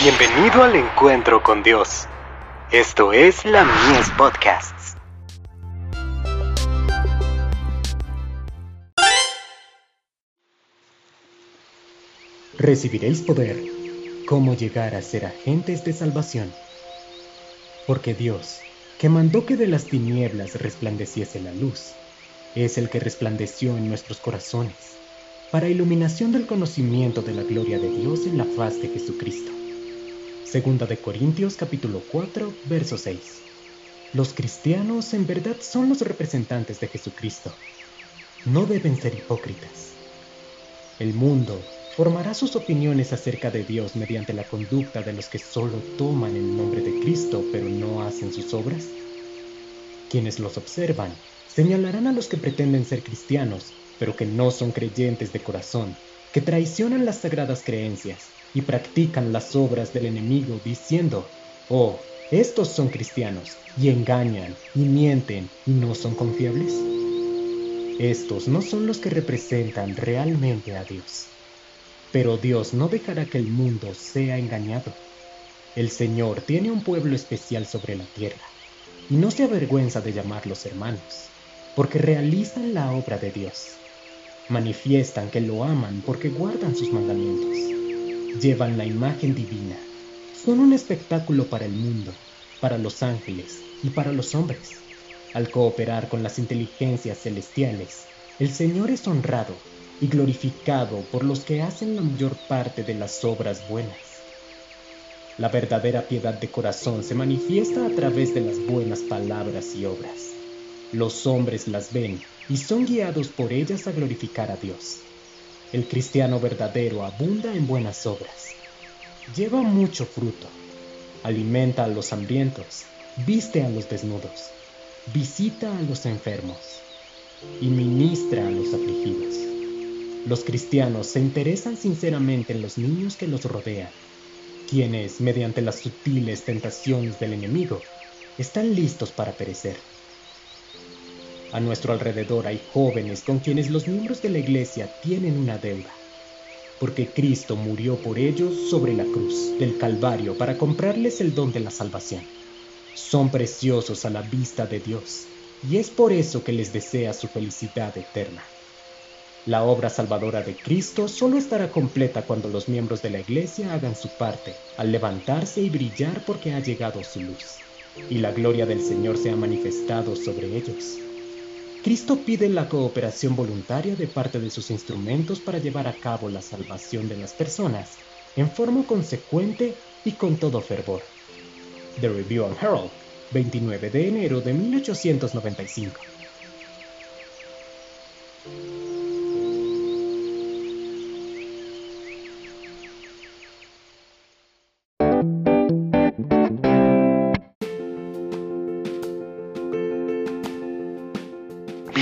Bienvenido al encuentro con Dios. Esto es la Mies Podcasts. Recibiréis poder. ¿Cómo llegar a ser agentes de salvación? Porque Dios, que mandó que de las tinieblas resplandeciese la luz, es el que resplandeció en nuestros corazones, para iluminación del conocimiento de la gloria de Dios en la faz de Jesucristo. Segunda de Corintios capítulo 4, verso 6. Los cristianos en verdad son los representantes de Jesucristo. No deben ser hipócritas. El mundo formará sus opiniones acerca de Dios mediante la conducta de los que solo toman el nombre de Cristo pero no hacen sus obras. Quienes los observan señalarán a los que pretenden ser cristianos pero que no son creyentes de corazón, que traicionan las sagradas creencias y practican las obras del enemigo diciendo, oh, estos son cristianos, y engañan, y mienten, y no son confiables. Estos no son los que representan realmente a Dios. Pero Dios no dejará que el mundo sea engañado. El Señor tiene un pueblo especial sobre la tierra, y no se avergüenza de llamarlos hermanos, porque realizan la obra de Dios. Manifiestan que lo aman porque guardan sus mandamientos llevan la imagen divina. Son un espectáculo para el mundo, para los ángeles y para los hombres. Al cooperar con las inteligencias celestiales, el Señor es honrado y glorificado por los que hacen la mayor parte de las obras buenas. La verdadera piedad de corazón se manifiesta a través de las buenas palabras y obras. Los hombres las ven y son guiados por ellas a glorificar a Dios. El cristiano verdadero abunda en buenas obras. Lleva mucho fruto. Alimenta a los hambrientos. Viste a los desnudos. Visita a los enfermos. Y ministra a los afligidos. Los cristianos se interesan sinceramente en los niños que los rodean, quienes, mediante las sutiles tentaciones del enemigo, están listos para perecer. A nuestro alrededor hay jóvenes con quienes los miembros de la iglesia tienen una deuda, porque Cristo murió por ellos sobre la cruz del Calvario para comprarles el don de la salvación. Son preciosos a la vista de Dios, y es por eso que les desea su felicidad eterna. La obra salvadora de Cristo solo estará completa cuando los miembros de la iglesia hagan su parte, al levantarse y brillar porque ha llegado su luz, y la gloria del Señor se ha manifestado sobre ellos. Cristo pide la cooperación voluntaria de parte de sus instrumentos para llevar a cabo la salvación de las personas en forma consecuente y con todo fervor. The Review and Herald, 29 de enero de 1895.